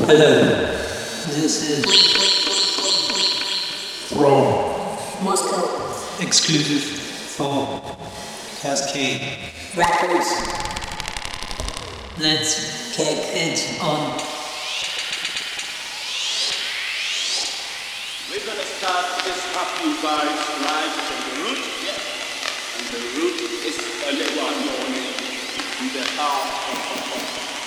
Hello. This is Rome. Moscow exclusive for Cascade. Records Let's Kick it on. We're gonna start this happy vibes live from the root. And the root is a little unknown in the heart of, of, of,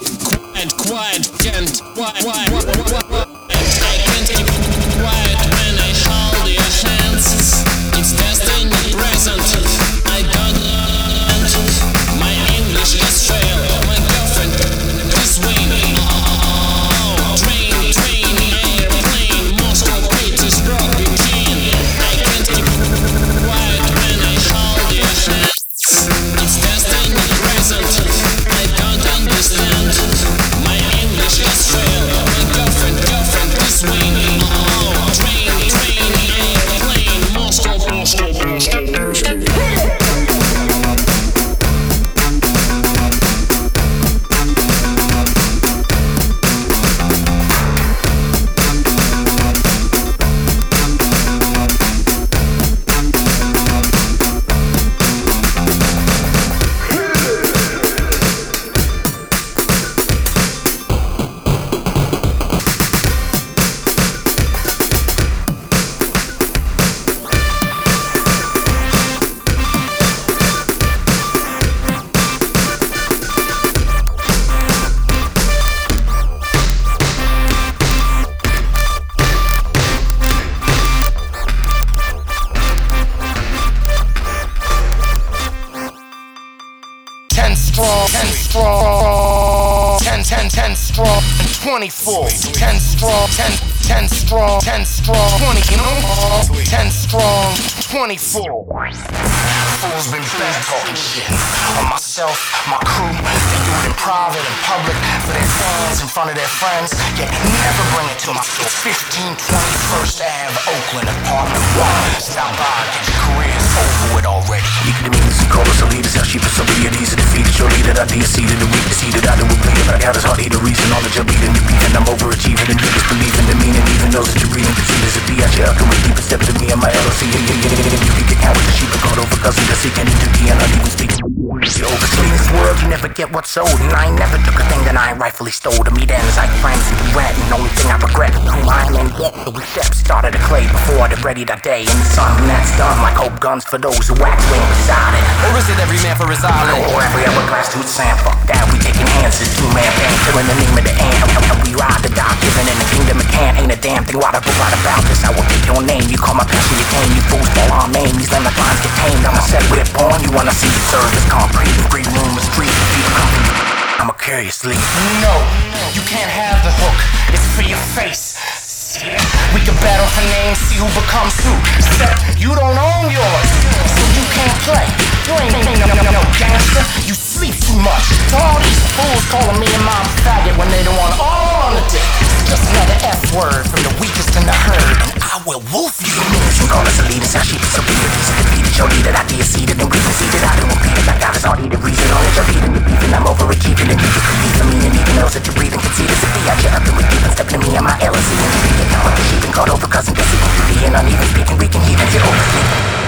Cool. 10 strong, 10 strong, 20 you know? 10 strong, 24. Fools been fast talking shit on myself, my crew. They do it in private and public for their fans in front of their friends, yet never bring it to my store. 1521st Ave, Oakland, apartment 1. Stop by, get your careers over with already. You can mean this, call us a leader, how she for some of your needs and defeated. Surely that I did see and the weakness, seed that I do believe, but I got his heart, need a reason, knowledge, I lead and repeat, and I'm overachieving, and niggas believing the meaning even those that you're reading. Cause as a B, I shall come with deeper step to me and my LLC. Yeah, yeah, yeah, yeah, you can get with the sheep and called over, the sick and into D, and not even speaking. Yo, in this world, you never get what's owed. And I never took a thing that I rightfully stole. To me, then, is like friends and rent. And only thing I regret is who I am in debt. The steps started to clay before I ready that day. And the sun, that's done, like hope guns for those who act wing beside it. Or is it every man for his island? Or every other glass to sand, fuck that. We taking hands, this two man band, killing the name of the ant. We ride the dog, giving in the damn thing I go right about this. I will take your name, you call my passion, you tame, you fools fall on name. These limit lines get tamed. I'm a set with it born, you wanna see the service concrete. Green room is street, people company. I'ma curiously. No, you can't have the hook. It's for your face. We can battle for names, see who becomes who. Except you don't own yours, so you can't play. You ain't, ain't no, no, no gangster. You sleep too much. To all these fools calling me and mom faggot when they don't want all on the dick. Just another F word from the weakest in the herd, and I will wolf you. You call us a leaders, how she these are defeated. Your leader, I be a seated and we conceded. I don't repeat it. I got his heart, need reason. All that you're beating, you beefing. I'm overachieving, and you can in me, and even those that you're breathing see this. If the idea up and deep and stepping to me and my LLC and you get down like the sheep and caught over cousin Bessie. Being uneven speaking, even get over.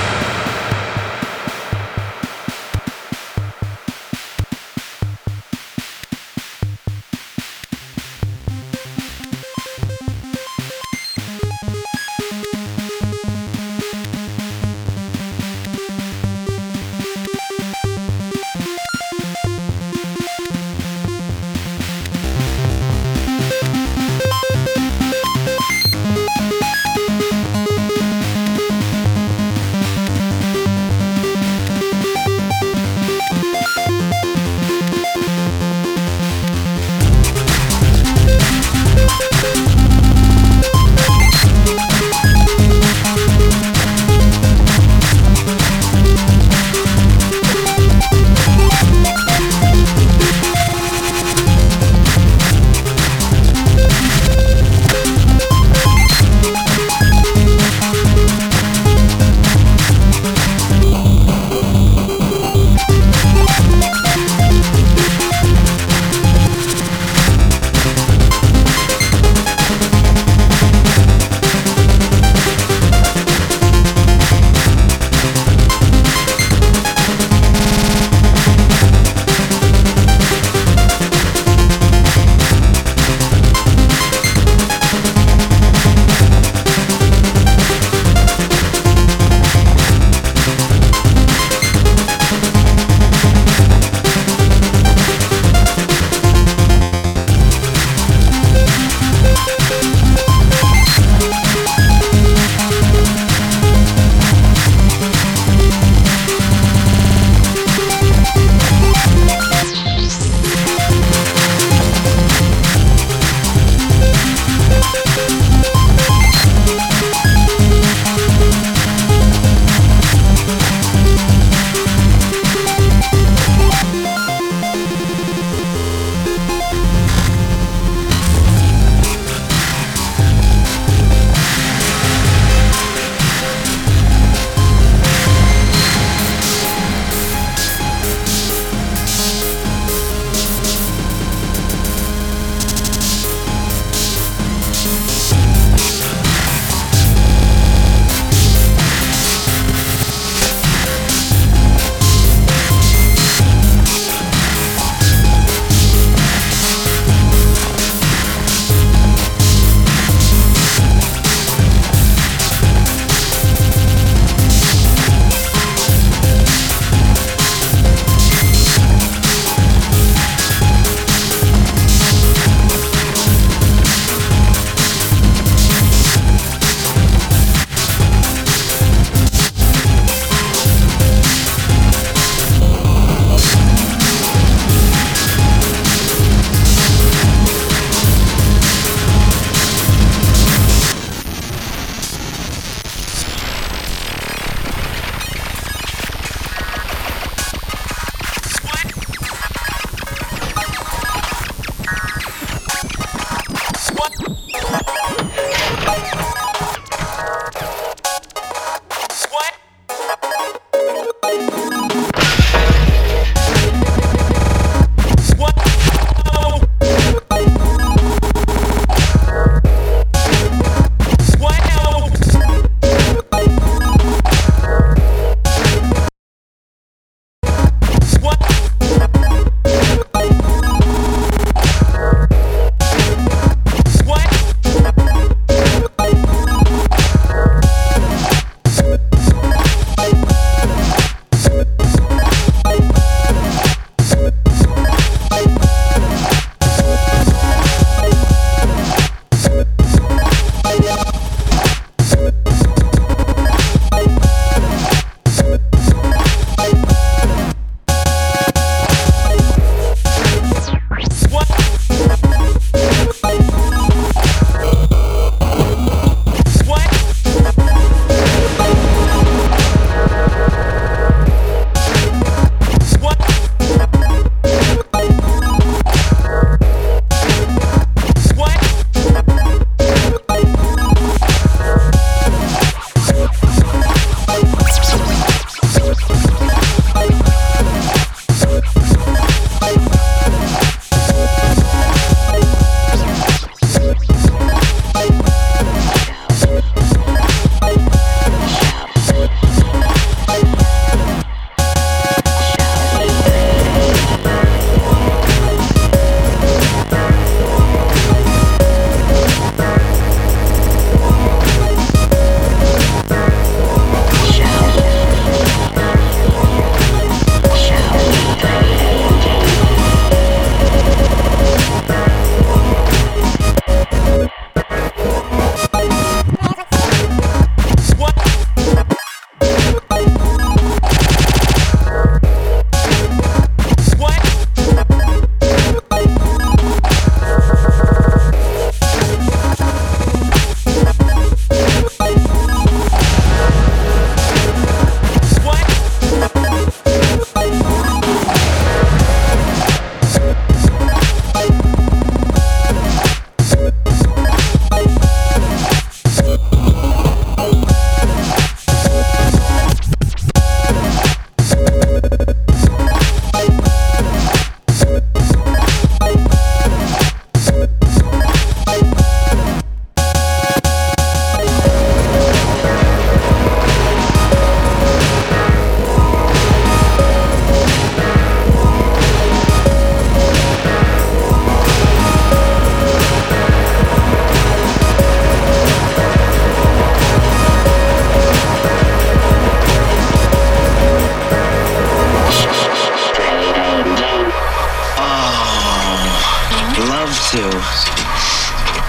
Two.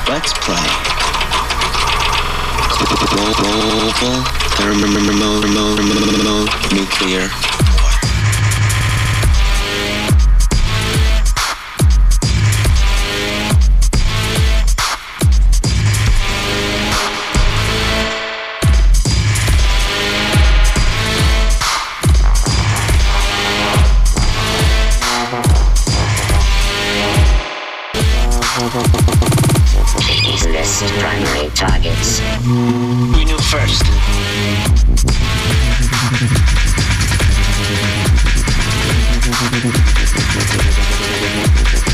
Let's play. Global thermonuclear primary targets. We knew first.